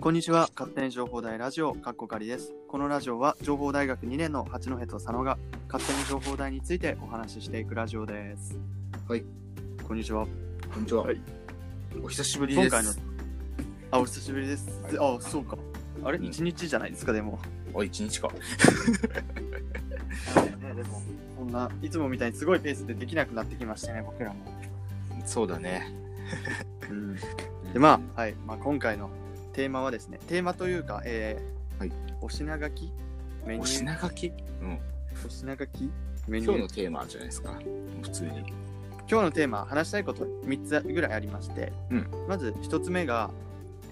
こんにちは。勝手に情報大ラジオ、かっこかりです。このラジオは、情報大学2年の八戸と佐野が、勝手に情報大についてお話ししていくラジオです。はい。こんにちは。こんにちは。はいお久しぶりです。今回の、あ、お久しぶりです。あ、そうか。あれ？うん一日じゃないですか、でも。あ、一日か。ね、でも、そんな、いつもみたいにすごいペースでできなくなってきましたね、僕らも。そうだね。うん。で、まあ、はい。まあ、今回のテーマはですね、テーマというか、えー、はい。お品書き？メニュおー品書き？うん。お品書き？メニュー？今日のテーマじゃないですか。普通に。今日のテーマ話したいこと3つぐらいありまして、うんまず1つ目が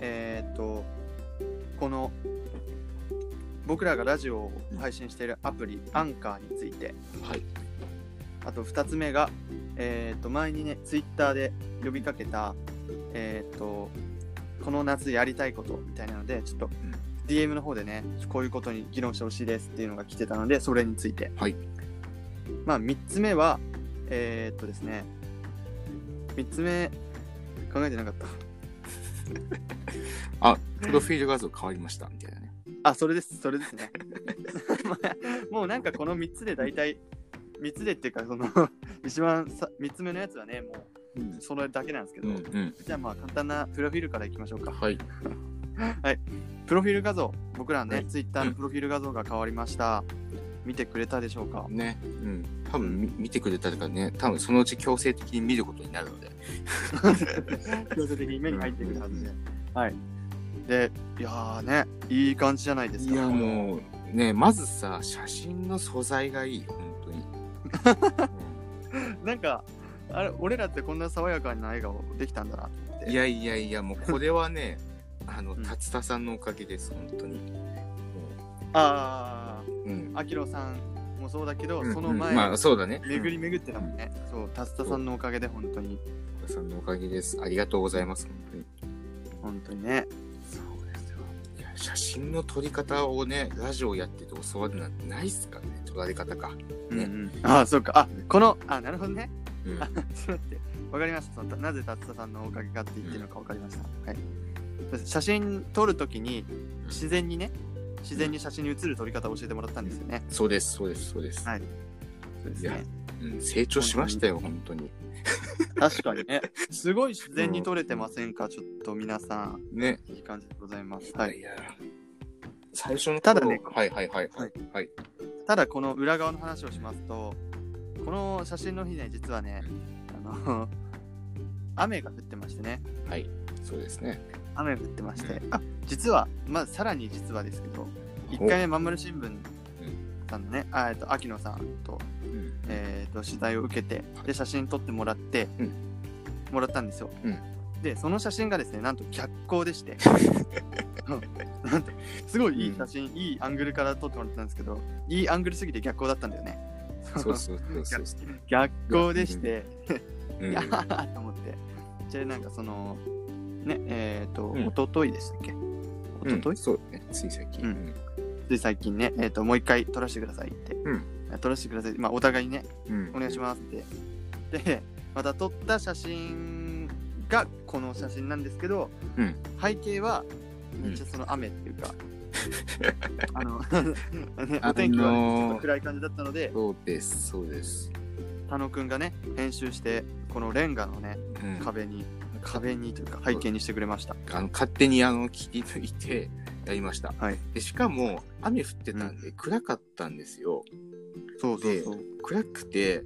えーっとこの僕らがラジオを配信しているアプリ、アンカーについてはい。あと2つ目がえーっと前にねツイッターで呼びかけたえーっとこの夏やりたいことみたいなのでちょっとん DM の方でねこういうことに議論してほしいですっていうのが来てたのでそれについてはい。まあ3つ目はえー、っとですね3つ目考えてなかった あ、プロフィール画像変わりました。みたいなね。あそれですそれですねまあ もうなんかこの3つで大体3つでっていうかその一番さ3つ目のやつはねもうんうそれだけなんですけど、うんうん。じゃあまあ簡単なプロフィールからいきましょうか はい。プロフィール画像僕らね、はいツイッターのプロフィール画像が変わりました、見てくれたでしょうか？ね。うん。多分み見てくれたとかね、多分そのうち強制的に見ることになるので。強制的に目に入ってくるはずで、はいでいやーねいい感じじゃないですかいや、もう、ね、まずさ、写真の素材がいい。本当に。なんかあれ俺らってこんな爽やかな笑顔できたんだなと思っていやいやいや、もうこれはね、あの、うん達田さんのおかげです、本当に。あうん。あ、アキロさんもそうだけど、うんその前、うんまあ、そうだね。巡り巡ってたもんね。そう、タスタさんのおかげで本当に、達田さんのおかげです。ありがとうございます、本当に。本当にね。そうですよ。いや、写真の撮り方をね、ラジオやってて教わるなんてないっすからね、撮られ方か。ねうんうん、ああ、そうか。あ、この、あ、なるほどね。うんあ、ちょっと待って。わかりました。そのなぜタスタさんのおかげかって言ってるのかわかりました。はい。写真撮るときに、自然にね、自然に写真に写る撮り方を教えてもらったんですよね。そうです、そうです、そうです。はい。そうですね。うん、成長しましたよ、本当に。確かにね。すごい自然に撮れてませんか、ちょっと皆さん。ね。いい感じでございます。はい。いや、最初の頃ただねはいはいはいははいい。はい。ただこの裏側の話をしますとこの写真の日ね実はねあの 雨が降ってましてね。はい。そうですね。雨が降ってまして。あ実はまあさらに実はですけど1回目まんまる新聞さんのねあえっと秋野さんと,、うん。えー、と取材を受けてで写真撮ってもらって、うん。もらったんですよ、うん。でその写真がですねなんと逆光でして。うん。なんとすごいいい写真、いいアングルから撮ってもらったんですけどいいアングルすぎて逆光だったんだよねそうそうそうそうそう。逆光でして、うん いやーと思って。じゃあなんかその、ね、えっ、と、うん一昨日でしたっけ？うん一昨日、そうね。つい最近。うんつい最近ね、えっ、と、もう一回撮らせてくださいって。うん撮らせてください。まあ、お互いにね、うん。お願いしますって。で、また撮った写真がこの写真なんですけど、うん背景は、めっちゃその雨っていうか、あの、ね お天気はちょっと暗い感じだったので、そうです、そうです。田野くんがね、編集して、このレンガのね、うん壁に、壁にというか背景にしてくれました。あの勝手にあの切り抜いてやりました。はい。でしかも雨降ってたんで暗かったんですよ。そうそうそう。暗くて、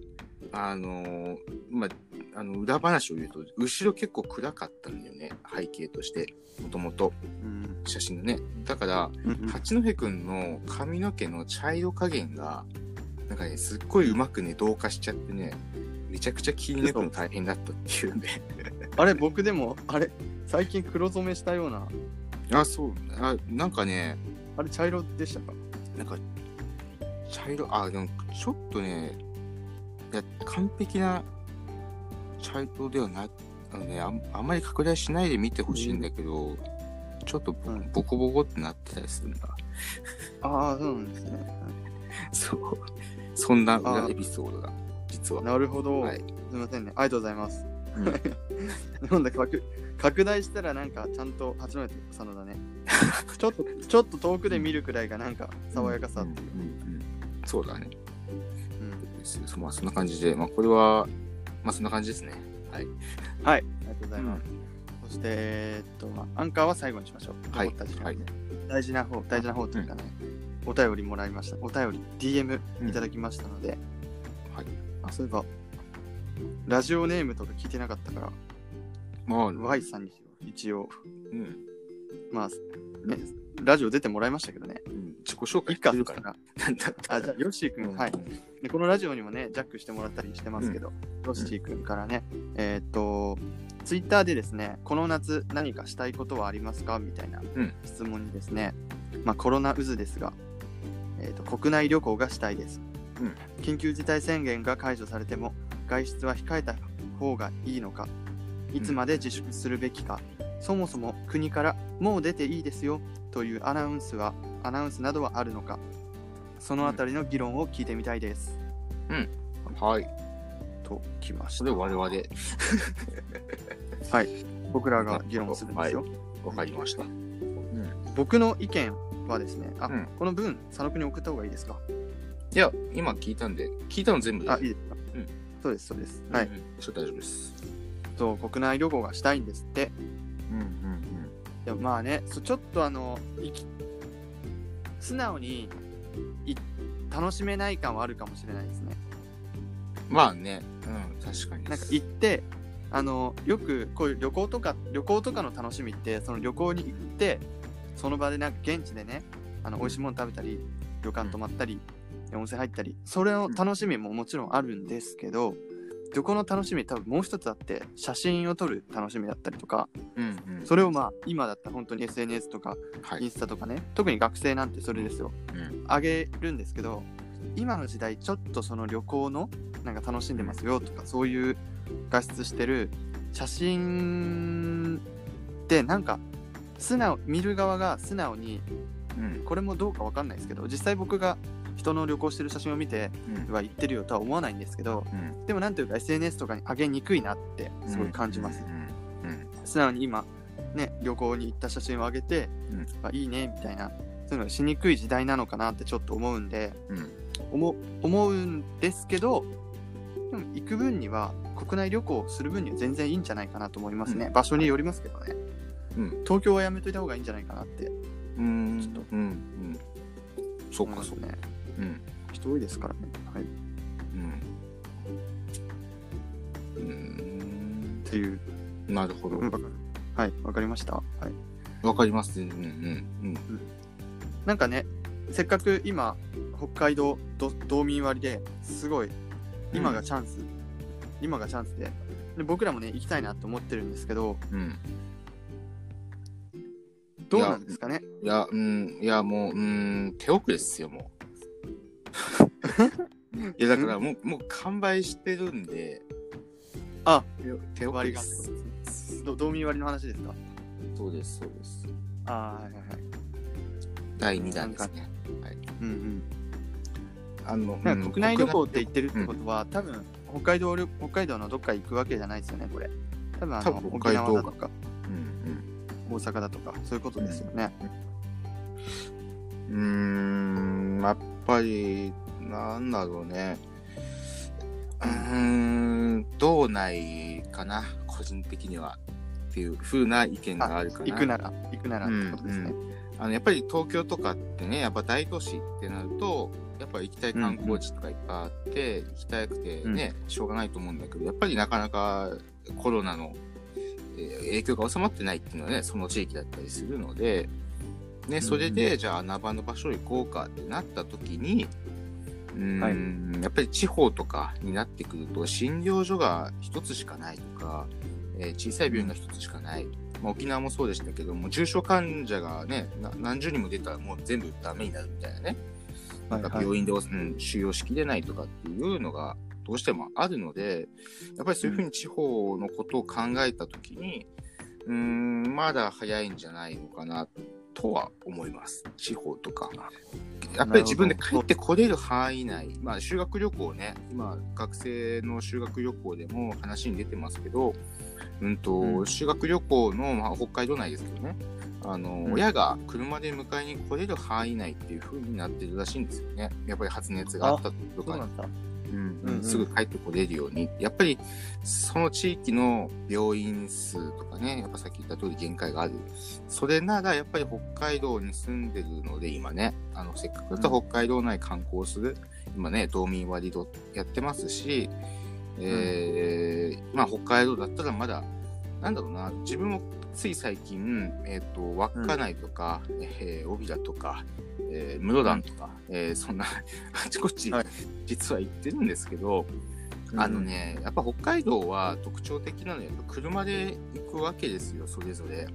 あのーまあ、あの裏話を言うと後ろ結構暗かったんだよね。背景としてもともとうん。写真のね。だから八戸くんの髪の毛の茶色加減がなんかねすっごいうまくね同化しちゃってねめちゃくちゃ切り抜くの大変だったっていうんで あれ、僕でも、あれ、最近黒染めしたような、あそう。あなんかねあれ茶色でしたか？なんか、茶色、あ、でも、ちょっとね、いや、完璧な茶色ではない、あのね、あんあんまり拡大しないで見てほしいんだけど、ちょっとボ,、コボコってなってたりするんだ。ああ、そうなんですね。そう。そんな裏あエピソードが、実は。なるほど。はい。すみませんね。ありがとうございます。うん 今度拡拡大したらなんかちゃんと八戸佐野だね。ちょっと、ちょっと遠くで見るくらいがなんか爽やかさっていう。うんうんうんそうだね。うんですそまあ、そんな感じで、まあ、これは、まあ、そんな感じですね。はい。はい、ありがとうございます。そして、えーっと、まあアンカーは最後にしましょう。はいはい大事な方、大事な方というかね、お便りもらいました。お便り、DM いただきましたので、はい。あ、そういえば、ラジオネームとか聞いてなかったから、まあ、Y さんに一応、うん。まあ、ね、ラジオ出てもらいましたけどね。うん自己紹介いいか、してるから。あ、じゃあ、ヨッシーくん、うんはい。で、このラジオにもね、ジャックしてもらったりしてますけど、ヨッシーくんからね、えーっと、ツイッターでですね、この夏何かしたいことはありますか？みたいなうん。質問にですね、まあコロナ渦ですが、えーっと、国内旅行がしたいです。うん。緊急事態宣言が解除されても、外出は控えた方がいいのか、いつまで自粛するべきか、そもそも国からもう出ていいですよ？というアナウンスは、アナウンスなどはあるのか、そのあたりの議論を聞いてみたいです。はい。ときましそた。れ我々、僕らが議論するんですよ。わかりました。僕の意見はですね、あ、うんこの文、佐野くんに送った方がいいですか？いや、今聞いたんで、聞いたの全部で。あ、いいですか、うんそうです、そうです。はい。うん。ちょっと大丈夫です。そう、国内旅行がしたいんですって。うんうんいやまあね、そちょっとあの、いき素直にい楽しめない感はあるかもしれないですね。うん。まあね、うん、確かに。なんか行って、あの、よくこういう旅行とか、旅行とかの楽しみって、その旅行に行って、その場でなんか現地でね、あの、美味しいもの食べたり、旅館泊まったり、温泉入ったり、それの楽しみももちろんあるんですけど、旅行の楽しみ多分もう一つあって、写真を撮る楽しみだったりとか、うんうん。それをまあ、今だったら本当に SNS とか、はい。インスタとかね、特に学生なんてそれですよ。うん。あげるんですけど今の時代ちょっとその旅行のなんか楽しんでますよとかそういう画質してる写真ってなんか素直見る側が素直にうん。これもどうかわかんないですけど実際僕が人の旅行してる写真を見てうん。は言ってるよとは思わないんですけどうん。でもなんていうか SNS とかに上げにくいなってすごい感じます。素直に今ね旅行に行った写真を上げて、うんあいいねみたいなそういうのがしにくい時代なのかなってちょっと思うんでうん。思思うんですけどでも行く分には国内旅行する分には全然いいんじゃないかなと思いますね、うん場所によりますけどねうん。東京はやめといた方がいいんじゃないかなってうん。ちょっとうん。うん。そうか、そうねうん。人多いですからねはいっうん。うん。ていう、なるほどうん。はいわかりましたはいわかります。うんうんうん。なんかねせっかく今北海道ど道民割ですごい今がチャンス、今がチャンスでで僕らもね行きたいなと思ってるんですけどうん。どうなんですかね？いや、うん、いや、もう、うん、手遅れっすよ、もう。いや、だから、もう、もう完売してるんで、あ手遅れです。ど道民割の話ですか？そうです、そうです。ああはいはいはい第2弾ですね。うんうんあの、なんかうん国内旅行って言ってるってことは、多分北海道旅北海道のどっか行くわけじゃないですよね、これ。多分あの多分北沖海道縄だとかうん大阪だとかそういうことですよね。うん。うーん、やっぱり、なんだろうね。うーん、道内かな、個人的には。っていう風な意見があるかな。行くなら行くならってことですね。うんあのやっぱり東京とかってね、やっぱ大都市ってなると、やっぱ行きたい観光地とかいっぱいあって、行きたくてね、しょうがないと思うんだけど、やっぱりなかなかコロナのえー影響が収まってないっていうのはね、その地域だったりするので、ね、それで、じゃあ穴場の場所行こうかってなった時に、うーん、やっぱり地方とかになってくると、診療所が一つしかないとか、えー小さい病院が一つしかない。まあ、沖縄もそうでしたけども、重症患者がね、な何十人も出たらもう全部ダメになるみたいなね。なんか病院で、うん、収容しきれないとかっていうのがどうしてもあるので、やっぱりそういうふうに地方のことを考えたときに、うーん、まだ早いんじゃないのかなっとは思います。地方とか。やっぱり自分で帰ってこれる範囲内、まあ修学旅行ね、今学生の修学旅行でも話に出てますけど、うんと、うん。修学旅行の、まあ、北海道内ですけどね、あの、うん。親が車で迎えに来れる範囲内っていう風になってるらしいんですよね。やっぱり発熱があった時とかうなんすぐ帰ってこれるように、やっぱりその地域の病院数とかね、やっぱさっき言った通り限界がある。それならやっぱり北海道に住んでるので、今ね、あのせっかくだったら北海道内観光する、今ね、道民割どやってますし、えーまあ北海道だったらまだ、なんだろうな、自分もつい最近、えっ、と、稚内とか、えー、帯良とか、えー室蘭とか、えーそんな あちこち、はい実は行ってるんですけど、あのね、やっぱ北海道は特徴的なのは、やっぱ車で行くわけですよ、それぞれ。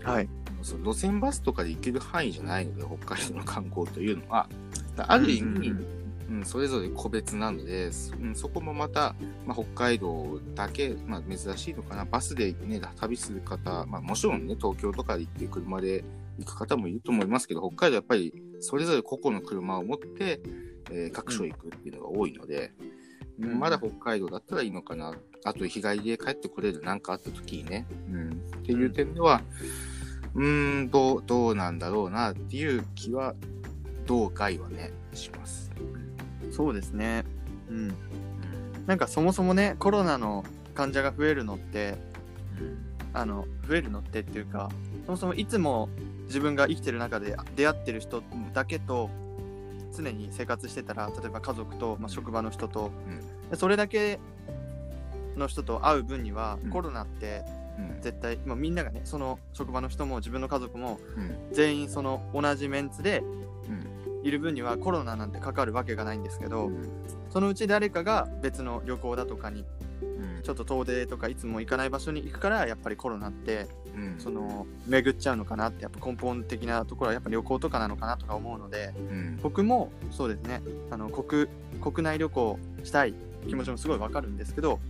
うん。はい。そう路線バスとかで行ける範囲じゃないので、北海道の観光というのは。ある意味、うんうん、それぞれ個別なので、そうん、そこもまた、まあ、北海道だけ、まあ、珍しいのかな。バスでね、旅する方、まあ、もちろんね、東京とかで行って車で行く方もいると思いますけど、北海道やっぱりそれぞれ個々の車を持って、えー各所行くっていうのが多いので、うんうんまだ北海道だったらいいのかな。あと日帰りで帰ってこれるなんかあった時にね。うん、っていう点では、うーん、どう、どうなんだろうなっていう気は、同回はね、します。そうですね。うん。なんかそもそもね、コロナの患者が増えるのって、あの、増えるのってっていうか、そもそもいつも自分が生きてる中で出会ってる人だけと常に生活してたら、例えば家族と、まあ、職場の人と、でそれだけの人と会う分には、うん。コロナってうん。絶対、まあ、みんながね、その職場の人も自分の家族もうん。全員その同じメンツでうんいる分にはコロナなんてかかるわけがないんですけど、うん。そのうち誰かが別の旅行だとかにうん。ちょっと遠出とかいつも行かない場所に行くからやっぱりコロナってうん。その巡っちゃうのかなってやっぱ根本的なところはやっぱ旅行とかなのかなとか思うのでうん。僕もそうですねあの国国内旅行したい気持ちもすごいわかるんですけど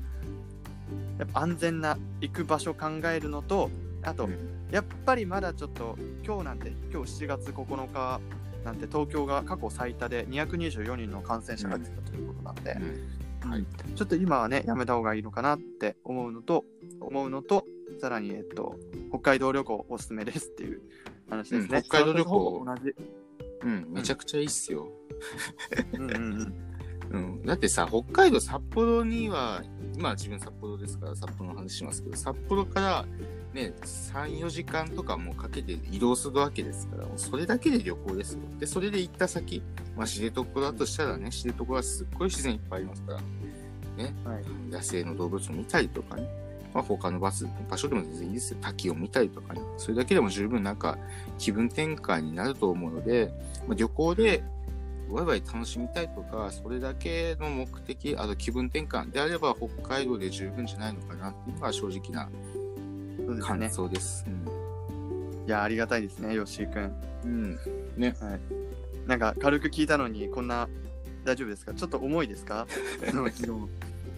やっぱ安全な行く場所考えるのとあとやっぱりまだちょっと今日なんて今日7月9日なんて東京が過去最多で224人の感染者が出たということなんで、うん。はい。ちょっと今はねやめた方がいいのかなって思うのと思うのとさらにえっと北海道旅行おすすめですっていう話ですね、うん北海道旅行。同じ。うん、めちゃくちゃいいっすよ。うんうんうん。うん、だってさ、北海道札幌には、今は自分札幌ですから札幌の話しますけど、札幌からね、3、4時間とかもうかけて移動するわけですから、それだけで旅行ですよ。で、それで行った先、まあ知床だとしたらね、知床はすっごい自然いっぱいありますから、ね、はい野生の動物を見たりとかね、まあ、他のバス、場所でも全然いいですよ。滝を見たりとかね。それだけでも十分なんか気分転換になると思うので、まあ、旅行でワイワイ楽しみたいとか、それだけの目的、あと気分転換であれば北海道で十分じゃないのかなっていうのが正直な感そうですね。想です。いやありがたいですね吉井くん。うん。うん。なんか軽く聞いたのにこんな大丈夫ですか？ちょっと重いですか？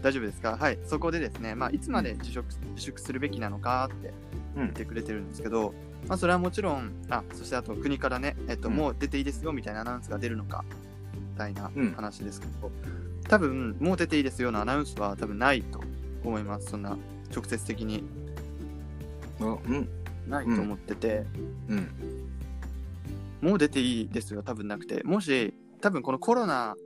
大丈夫ですか？はい。そこでですねまあいつまで自粛自粛するべきなのか？ってうん。言ってくれてるんですけど、まあそれはもちろんあそしてあと国からねえっと、うん。もう出ていいですよみたいなアナウンスが出るのか？みたいなうん。話ですけど、多分もう出ていいですよのアナウンスは多分ないと思います。そんな直接的に。あうん。ないと思ってて、うん。もう出ていいですよ、多分なくて。もし、多分このコロナ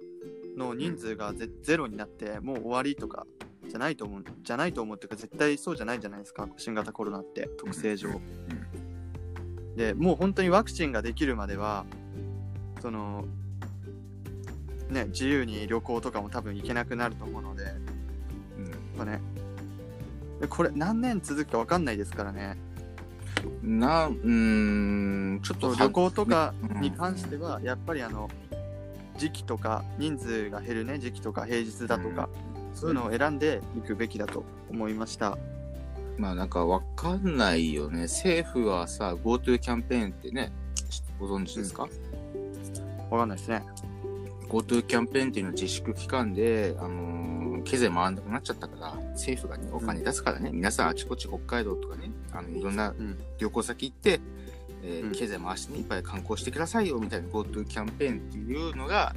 の人数がゼ,、ゼロになって、もう終わりとかじゃないと思う、じゃないと思うっていうか、絶対そうじゃないじゃないですか、新型コロナって、特性上。で、もう本当にワクチンができるまでは、その、ね、自由に旅行とかも多分行けなくなると思うので、やっぱね、でこれ何年続くか分かんないですからね。うん。な、うーん、ちょっと旅行とかうんに関しては、やっぱりあの時期とか人数が減るね時期とか平日だとか、そういうのを選んでいくべきだと思いました。まあなんかわかんないよね。政府はさ、GoTo キャンペーンってね、ご存知ですか、わかんないですね。GoTo キャンペーンっていうのは自粛期間で、あのー経済回らなくなっちゃったから、政府がね、お金出すからね、皆さんあちこち北海道とかね、あの、いろんなうん。旅行先行って、えーうん。経済回してねいっぱい観光してくださいよみたいな GoTo キャンペーンっていうのが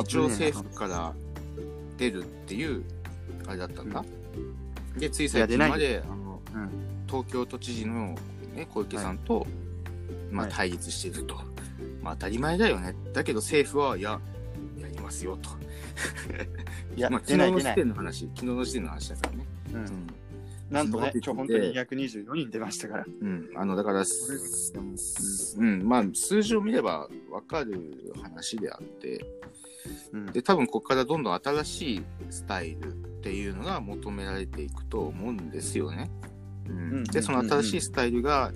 一応政府から出るっていうあれだったんだ。でつい最近まであのうん。東京都知事の、ね、小池さんと、まあ、はい。対立していると、まあ、当たり前だよね。だけど政府はいややりますよと。いや昨日の時点の話昨日の時点の話だからね。ううん。んなんとね今日本当に224人出ましたから。うん、あのだから、うん、まあ数字を見れば分かる話であって、うん。で多分ここからどんどん新しいスタイルっていうのが求められていくと思うんですよね。うんうん。でその新しいスタイルが、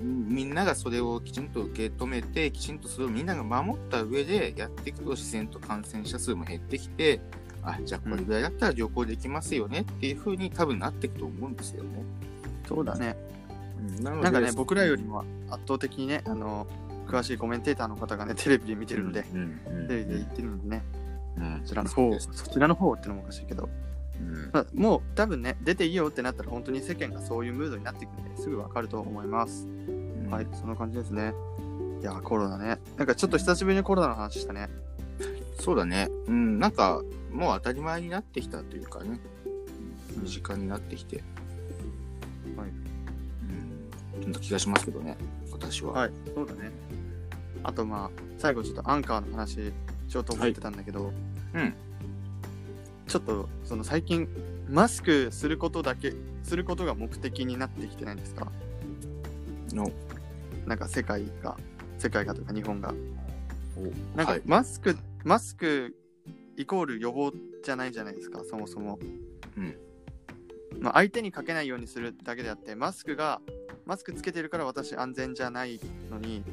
みんながそれをきちんと受け止めてきちんとそれをみんなが守った上でやっていくと自然と感染者数も減ってきてあじゃあこれぐらいだったら旅行できますよねっていう風に多分なっていくと思うんですよね。そうだね。うん。なのでなんかね僕らよりも圧倒的にねあの詳しいコメンテーターの方がねテレビで見てるんで、うんうん。テレビで言ってるんでね。うん。そちらの方そちらの方ってのもおかしいけど、うん。まあもう多分ね出ていいよってなったら本当に世間がそういうムードになっていくんですぐわかると思います、はいそんな感じですね。いやコロナね。なんかちょっと久しぶりにコロナの話したね。そうだね。うん、なんか、もう当たり前になってきたというかね、うん身近になってきて、はい。うん、そんな気がしますけどね、私は。はいそうだね。あとまあ最後ちょっとアンカーの話しようと思ってたんだけど、うん。ちょっとその最近マスクすることだけすることが目的になってきてないんですか？の、なんか世界が世界がというか日本が。なんかはい。マスク、マスクイコール予防じゃないじゃないですかそもそも、うん。まあ、相手にかけないようにするだけであってマスクがマスクつけてるから私安全じゃないのに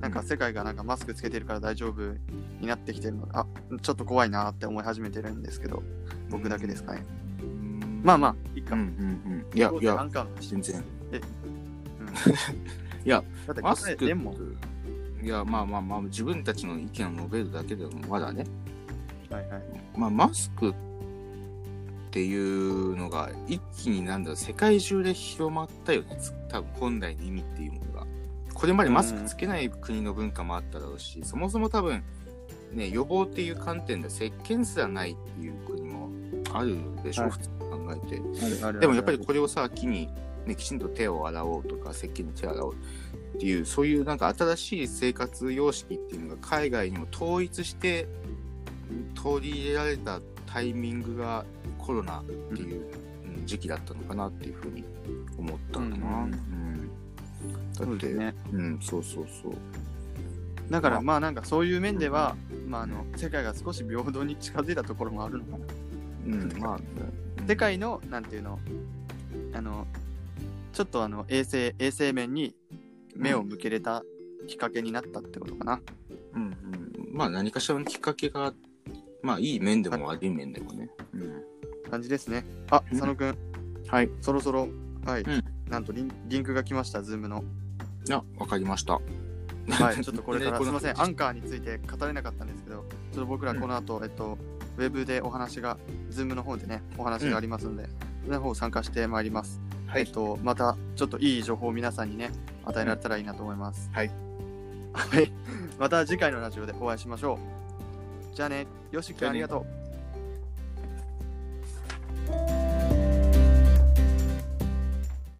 なんか世界がなんかマスクつけてるから大丈夫になってきてるのあちょっと怖いなって思い始めてるんですけど僕だけですかね、うん。まあまあいいか、うんうんうん。いや、いや。全然。うん。いや、だってマスクでも、いや、まあまあまあ、自分たちの意見を述べるだけでもまだね、はいはい。まあ、マスクっていうのが一気になんだ世界中で広まったよね。つ多分本来の意味っていうものが。これまでマスクつけない国の文化もあっただろうし、そもそも多分ね予防っていう観点で石鹸すらないっていうあるでしょ、はい。普通に考えて。でもやっぱりこれをさ機に、ね、きちんと手を洗おうとか石鹸に手を洗おうっていうそういうなんか新しい生活様式っていうのが海外にも統一して取り入れられたタイミングがコロナっていううん。時期だったのかなっていうふうに思ったかな。うんうんだってそうね。うん、そうそうそう。だからまあ。まあなんかそういう面では、まあ、あの世界が少し平等に近づいたところもあるのかなうん、まあ、世界のなんていうの？あのちょっとあの衛生衛生面に目を向けれたきっかけになったってことかな、うんうん、まあ何かしらのきっかけが、まあいい面でも悪い面でもね。うん、感じですね。あうん。佐野くん。はい。そろそろはい、うん。なんとリンリンクが来ましたズームの。あ、わかりました。はいちょっとこれから すみません。アンカーについて語れなかったんですけどちょっと僕らこの後、えっとウェブでお話がズームの方でねお話がありますので、その方参加してまいりますはえっと、またちょっといい情報を皆さんにね、与えられたらいいなと思います。はい。はい。また次回のラジオでお会いしましょう。じゃあね、よしきありがとう。